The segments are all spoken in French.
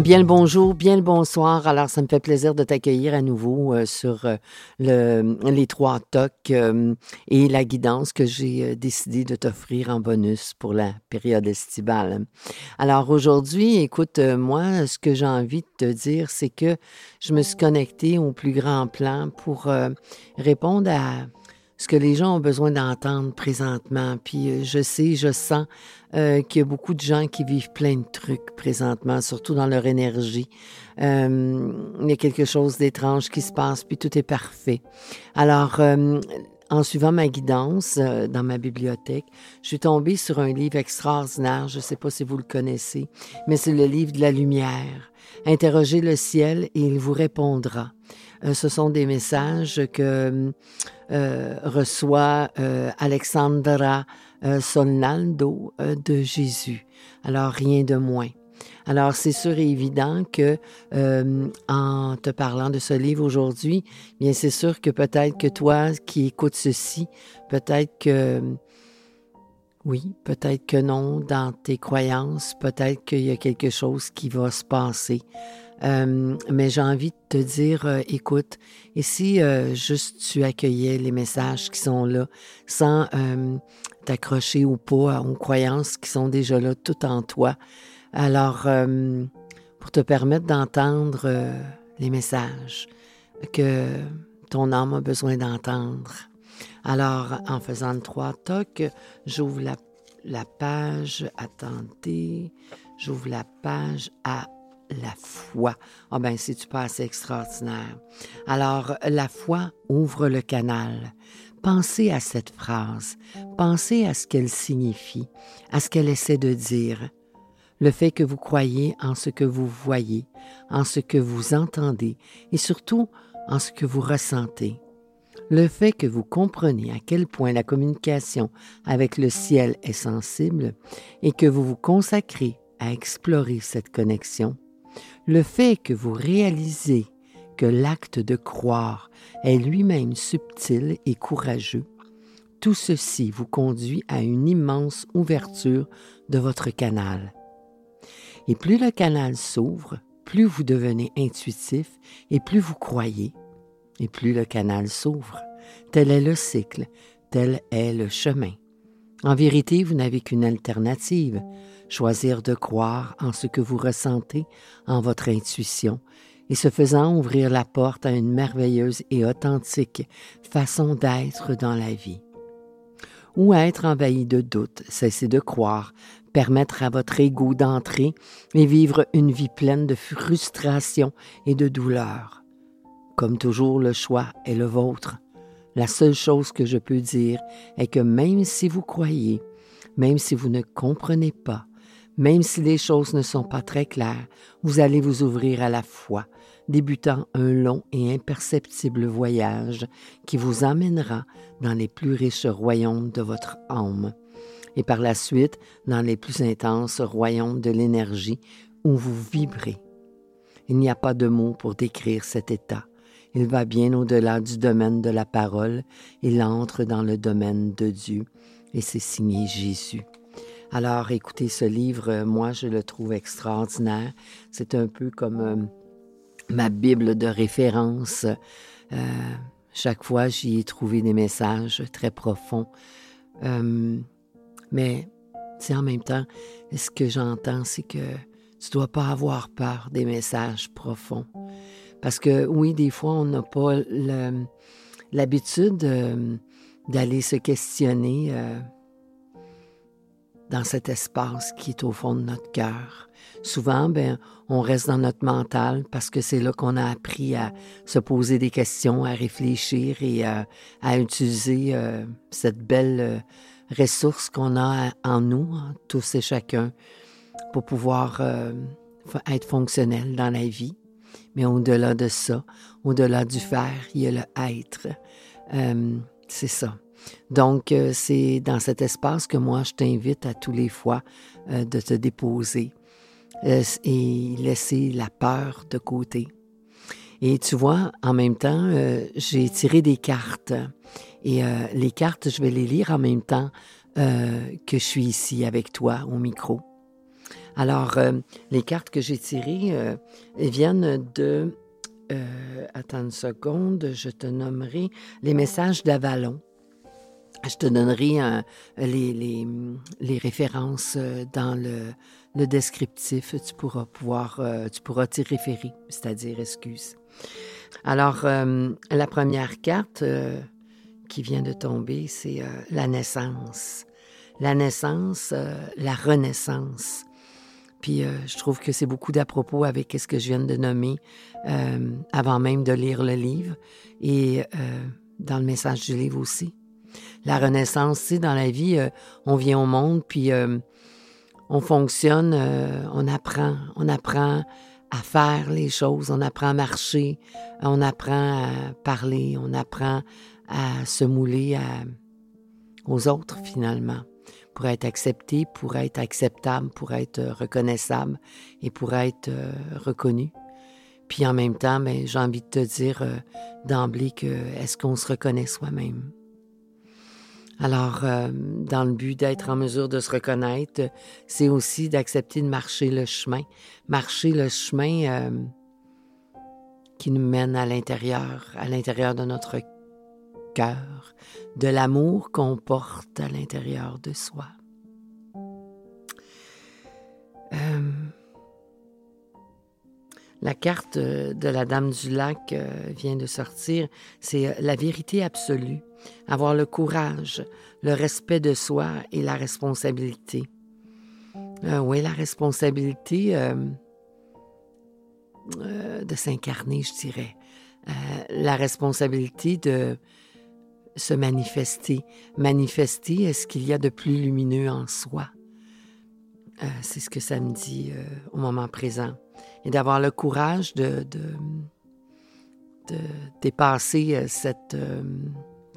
Bien le bonjour, bien le bonsoir. Alors, ça me fait plaisir de t'accueillir à nouveau euh, sur euh, le, les trois tocs euh, et la guidance que j'ai décidé de t'offrir en bonus pour la période estivale. Alors, aujourd'hui, écoute, moi, ce que j'ai envie de te dire, c'est que je me suis connectée au plus grand plan pour répondre à ce que les gens ont besoin d'entendre présentement. Puis euh, je sais, je sens euh, qu'il y a beaucoup de gens qui vivent plein de trucs présentement, surtout dans leur énergie. Euh, il y a quelque chose d'étrange qui se passe, puis tout est parfait. Alors, en suivant ma guidance dans ma bibliothèque, je suis tombée sur un livre extraordinaire, je ne sais pas si vous le connaissez, mais c'est le livre de la lumière. Interrogez le ciel et il vous répondra. Ce sont des messages que euh, reçoit euh, Alexandra euh, Solnaldo de Jésus. Alors, rien de moins. Alors, c'est sûr et évident que en te parlant de ce livre aujourd'hui, bien, c'est sûr que peut-être que toi qui écoutes ceci, peut-être que oui, peut-être que non dans tes croyances, peut-être qu'il y a quelque chose qui va se passer. Euh, mais j'ai envie de te dire, euh, écoute, et si euh, juste tu accueillais les messages qui sont là sans t'accrocher ou pas aux croyances qui sont déjà là tout en toi, alors pour te permettre d'entendre les messages que ton âme a besoin d'entendre. Alors, en faisant le trois tocs, j'ouvre la, la page, attendez, j'ouvre la page à la foi. Ah ben, c'est-tu pas assez extraordinaire? Alors, la foi ouvre le canal. Pensez à cette phrase, pensez à ce qu'elle signifie, à ce qu'elle essaie de dire. Le fait que vous croyez en ce que vous voyez, en ce que vous entendez et surtout en ce que vous ressentez. Le fait que vous comprenez à quel point la communication avec le ciel est sensible et que vous vous consacrez à explorer cette connexion le fait que vous réalisez que l'acte de croire est lui-même subtil et courageux, tout ceci vous conduit à une immense ouverture de votre canal. Et plus le canal s'ouvre, plus vous devenez intuitif et plus vous croyez, et plus le canal s'ouvre. Tel est le cycle, tel est le chemin. En vérité, vous n'avez qu'une alternative, choisir de croire en ce que vous ressentez, en votre intuition, et ce faisant ouvrir la porte à une merveilleuse et authentique façon d'être dans la vie. Ou être envahi de doutes, cesser de croire, permettre à votre ego d'entrer et vivre une vie pleine de frustration et de douleur. Comme toujours, le choix est le vôtre. La seule chose que je peux dire est que même si vous croyez, même si vous ne comprenez pas, même si les choses ne sont pas très claires, vous allez vous ouvrir à la foi, débutant un long et imperceptible voyage qui vous emmènera dans les plus riches royaumes de votre âme, et par la suite dans les plus intenses royaumes de l'énergie où vous vibrez. Il n'y a pas de mots pour décrire cet état. Il va bien au-delà du domaine de la parole, il entre dans le domaine de Dieu, et c'est signé Jésus. Alors, écoutez, ce livre, euh, moi, je le trouve extraordinaire. C'est un peu comme euh, ma Bible de référence. Euh, chaque fois, j'y ai trouvé des messages très profonds. mais, c'est en même temps, ce que j'entends, c'est que tu ne dois pas avoir peur des messages profonds. Parce que oui, des fois, on n'a pas l'habitude d'aller se questionner dans cet espace qui est au fond de notre cœur. Souvent, ben, on reste dans notre mental parce que c'est là qu'on a appris à se poser des questions, à réfléchir et à, utiliser euh, cette belle euh, ressource qu'on a en nous, hein, tous et chacun, pour pouvoir euh, être fonctionnel dans la vie. Mais au-delà de ça, au-delà du faire, il y a le être. c'est ça. Donc, c'est dans cet espace que moi, je t'invite à tous les fois de te déposer euh, et laisser la peur de côté. Et tu vois, en même temps, euh, j'ai tiré des cartes. Et euh, les cartes, je vais les lire en même temps que je suis ici avec toi au micro. Alors, les cartes que j'ai tirées viennent de... attends une seconde, je te nommerai les messages d'Avalon. Je te donnerai les, les, références dans le, le descriptif, tu pourras pouvoir, euh, tu pourras t'y référer, c'est-à-dire excuse. Alors, euh, la première carte euh, qui vient de tomber, c'est la naissance. La naissance, la renaissance. Puis je trouve que c'est beaucoup d'à propos avec ce que je viens de nommer avant même de lire le livre et dans le message du livre aussi. La renaissance, c'est dans la vie, on vient au monde, puis on fonctionne, euh, on apprend, on apprend à faire les choses, on apprend à marcher, on apprend à parler, on apprend à se mouler aux autres finalement, pour être accepté, pour être acceptable, pour être reconnaissable et pour être euh, reconnu. Puis en même temps, ben, j'ai envie de te dire euh, d'emblée que est-ce qu'on se reconnaît soi-même? Alors, euh, dans le but d'être en mesure de se reconnaître, c'est aussi d'accepter de marcher le chemin. Marcher le chemin euh, qui nous mène à l'intérieur, à l'intérieur de notre cœur, de l'amour qu'on porte à l'intérieur de soi. Euh, la carte de la Dame du Lac vient de sortir, c'est la vérité absolue avoir le courage, le respect de soi et la responsabilité. Euh, oui, la responsabilité euh, euh, de s'incarner, je dirais. la responsabilité de se manifester. Manifester ce qu'il y a de plus lumineux en soi? C'est ce que ça me dit au moment présent. Et d'avoir le courage de, de, dépasser cette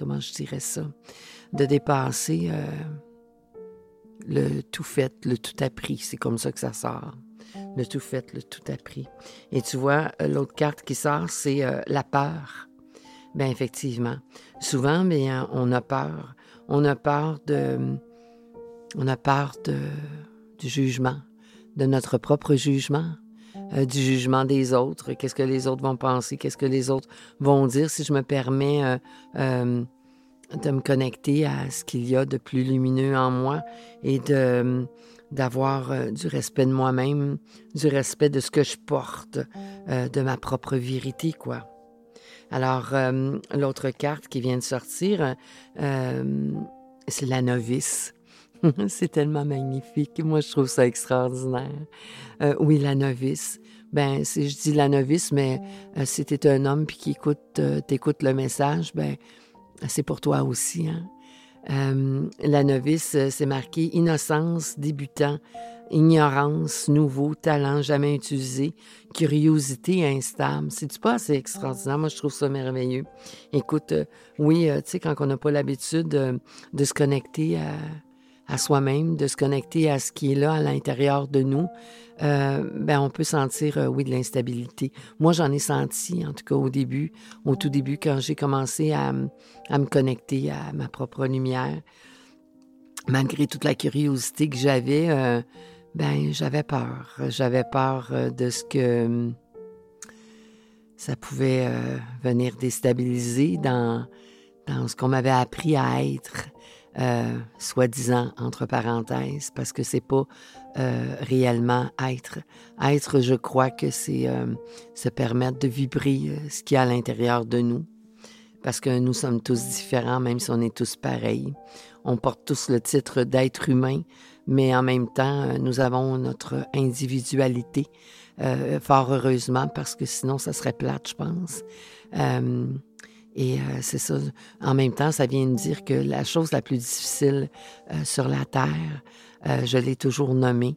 comment je dirais ça, de dépasser euh, le tout fait, le tout appris. C'est comme ça que ça sort. Le tout fait, le tout appris. Et tu vois, euh, l'autre carte qui sort, c'est euh, la peur. Bien, effectivement. Souvent, bien, on a peur. On a peur de. On a peur de, du jugement, de notre propre jugement. du jugement des autres, qu'est-ce que les autres vont penser, qu'est-ce que les autres vont dire? Si je me permets de me connecter à ce qu'il y a de plus lumineux en moi et de d'avoir euh, du respect de moi-même, du respect de ce que je porte, euh, de ma propre vérité, quoi. Alors, euh, l'autre carte qui vient de sortir, c'est la novice. c'est tellement magnifique. Moi, je trouve ça extraordinaire. oui, la novice. Ben, si je dis la novice, mais si tu un homme puis qui écoute, le message, ben, c'est pour toi aussi. Hein? Euh, la novice, euh, c'est marqué innocence, débutant, ignorance, nouveau, talent jamais utilisé, curiosité instable. C'est-tu pas assez extraordinaire? Moi, je trouve ça merveilleux. Écoute, euh, oui, tu sais, quand on n'a pas l'habitude de se connecter à à soi-même, de se connecter à ce qui est là à l'intérieur de nous, euh, ben on peut sentir, euh, oui, de l'instabilité. Moi, j'en ai senti, en tout cas au début, au tout début, quand j'ai commencé à, me connecter à ma propre lumière. Malgré toute la curiosité que j'avais, euh, ben j'avais peur. J'avais peur de ce que ça pouvait venir déstabiliser dans, dans ce qu'on m'avait appris à être euh, soi-disant entre parenthèses, parce que c'est pas euh, réellement être. Être, je crois que c'est euh, se permettre de vibrer ce qu'il y a à l'intérieur de nous, parce que nous sommes tous différents, même si on est tous pareils. On porte tous le titre d'être humain, mais en même temps, nous avons notre individualité, fort heureusement, parce que sinon, ça serait plate, je pense. Et c'est ça. En même temps, ça vient de dire que la chose la plus difficile sur la Terre, je l'ai toujours nommée,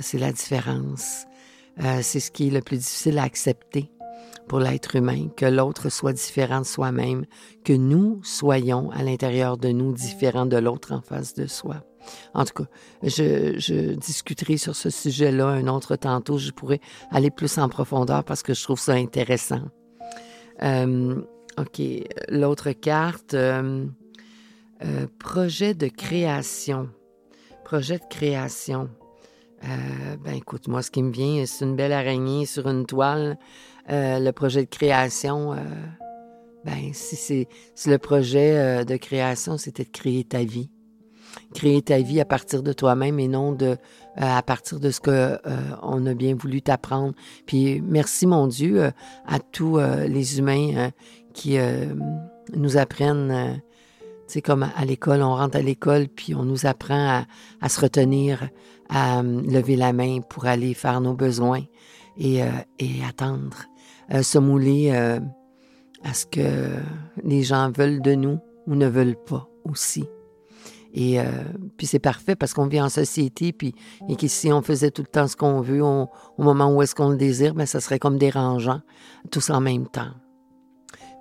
c'est la différence. c'est ce qui est le plus difficile à accepter pour l'être humain, que l'autre soit différent de soi-même, que nous soyons à l'intérieur de nous différents de l'autre en face de soi. En tout cas, je, discuterai sur ce sujet-là un autre tantôt. Je pourrais aller plus en profondeur parce que je trouve ça intéressant. Euh, OK, l'autre carte, euh, euh, projet de création. Projet de création. ben écoute, moi, ce qui me vient, c'est une belle araignée sur une toile euh, le projet de création, euh, ben, si, c'est, le projet euh, de création, c'était de créer ta vie. Créer ta vie à partir de toi-même et non de à partir de ce que on a bien voulu t'apprendre. Puis merci mon Dieu à tous les humains qui nous apprennent sais, comme à l'école, on rentre à l'école, puis on nous apprend à, à se retenir, à lever la main pour aller faire nos besoins et, et attendre. Euh, se mouler euh, à ce que les gens veulent de nous ou ne veulent pas aussi. Et euh, puis c'est parfait parce qu'on vit en société, puis et que si on faisait tout le temps ce qu'on veut au moment où est-ce qu'on le désire, ben ça serait comme dérangeant, tous en même temps.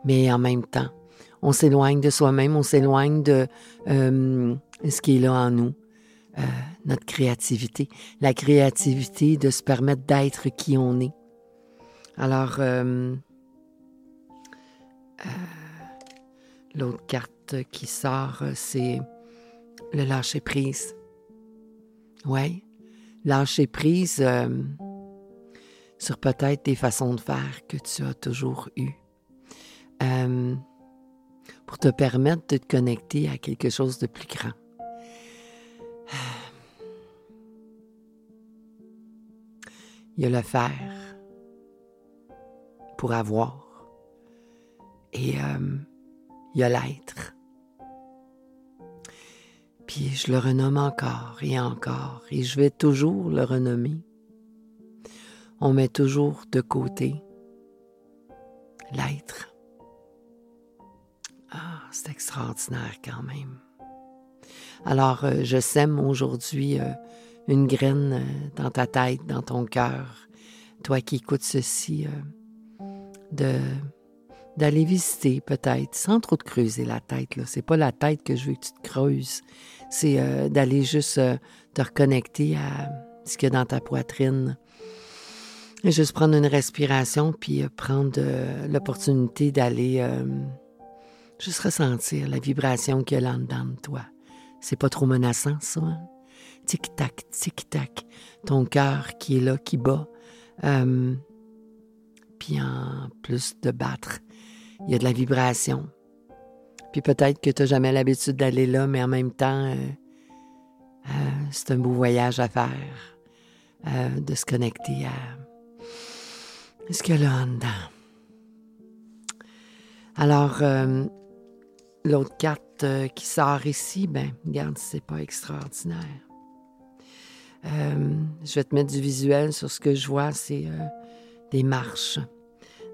Mais en même temps, on s'éloigne de soi-même, on s'éloigne de ce qui est là en nous, notre créativité, la créativité de se permettre d'être qui on est. Alors, euh, euh, l'autre carte qui sort, c'est le lâcher prise. Oui, lâcher prise euh, sur peut-être des façons de faire que tu as toujours eues. pour te permettre de te connecter à quelque chose de plus grand. Il y a le faire pour avoir. Et euh, il y a l'être. Puis je le renomme encore et encore, et je vais toujours le renommer. On met toujours de côté l'être. Ah, c'est extraordinaire quand même. Alors, euh, je sème aujourd'hui euh, une graine dans ta tête, dans ton cœur. Toi qui écoutes ceci, de d'aller visiter peut-être, sans trop te creuser la tête. Là. C'est pas la tête que je veux que tu te creuses. C'est euh, d'aller juste euh, te reconnecter à ce qu'il y a dans ta poitrine. Et juste prendre une respiration, puis euh, prendre l'opportunité d'aller juste ressentir la vibration qu'il y a là dedans de toi. C'est pas trop menaçant, ça. Hein? Tic-tac, tic-tac. Ton cœur qui est là, qui bat puis en plus de battre, il y a de la vibration. Puis peut-être que tu n'as jamais l'habitude d'aller là, mais en même temps, euh, euh, c'est un beau voyage à faire, euh, de se connecter à ce qu'il y a là en dedans. Alors, l'autre carte qui sort ici, ben, regarde, c'est pas extraordinaire. je vais te mettre du visuel sur ce que je vois, c'est des marches,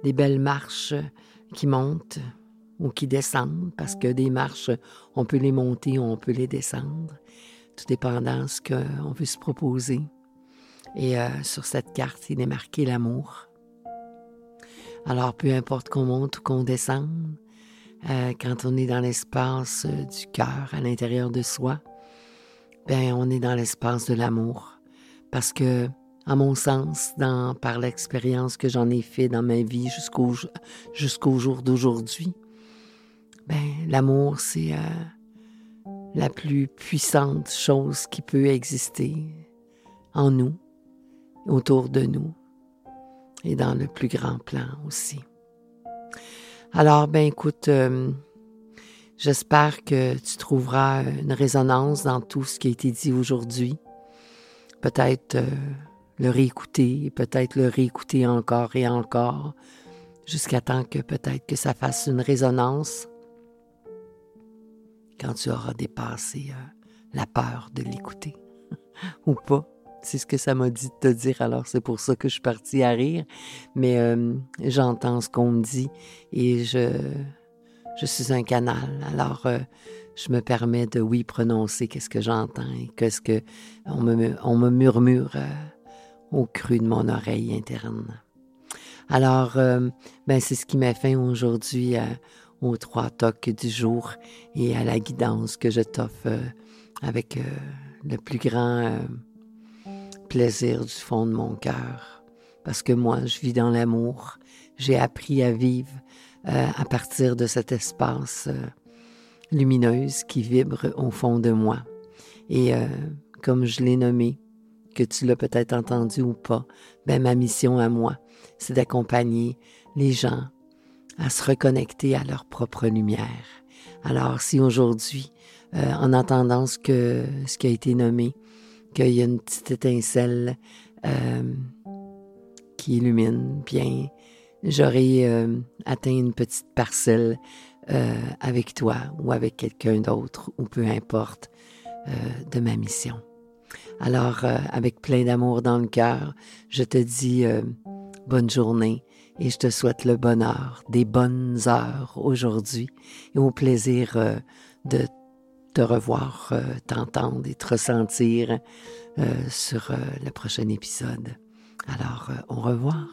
des belles marches qui montent ou qui descendent, parce que des marches, on peut les monter ou on peut les descendre, tout dépendant de ce qu'on veut se proposer. Et euh, sur cette carte, il est marqué l'amour. Alors, peu importe qu'on monte ou qu'on descende, euh, quand on est dans l'espace du cœur, à l'intérieur de soi, ben, on est dans l'espace de l'amour. Parce que à mon sens, dans, par l'expérience que j'en ai fait dans ma vie jusqu'au jusqu'au jour d'aujourd'hui. Ben, l'amour, c'est euh, la plus puissante chose qui peut exister en nous, autour de nous, et dans le plus grand plan aussi. Alors, ben écoute, euh, j'espère que tu trouveras une résonance dans tout ce qui a été dit aujourd'hui. Peut-être euh, le réécouter, peut-être le réécouter encore et encore, jusqu'à temps que peut-être que ça fasse une résonance quand tu auras dépassé euh, la peur de l'écouter. ou pas. C'est ce que ça m'a dit de te dire, alors c'est pour ça que je suis partie à rire. Mais euh, j'entends ce qu'on me dit et je, je suis un canal. Alors, euh, je me permets de, oui, prononcer qu'est-ce que j'entends et qu'est-ce que on me, on me murmure au cru de mon oreille interne. Alors, ben, c'est ce qui m'a fait aujourd'hui aux trois tocs du jour et à la guidance que je t'offre avec le plus grand plaisir du fond de mon cœur. Parce que moi, je vis dans l'amour. J'ai appris à vivre euh, à partir de cet espace euh, lumineuse qui vibre au fond de moi. Et euh, comme je l'ai nommé, que tu l'as peut-être entendu ou pas, ben ma mission à moi, c'est d'accompagner les gens à se reconnecter à leur propre lumière. Alors si aujourd'hui, en entendant ce, que, ce qui a été nommé, qu'il y a une petite étincelle euh, qui illumine bien. J'aurais euh, atteint une petite parcelle euh, avec toi ou avec quelqu'un d'autre, ou peu importe, de ma mission. Alors, avec plein d'amour dans le cœur, je te dis bonne journée et je te souhaite le bonheur, des bonnes heures aujourd'hui et au plaisir de te revoir, euh, t'entendre et te ressentir euh, sur euh, le prochain épisode. Alors, au revoir.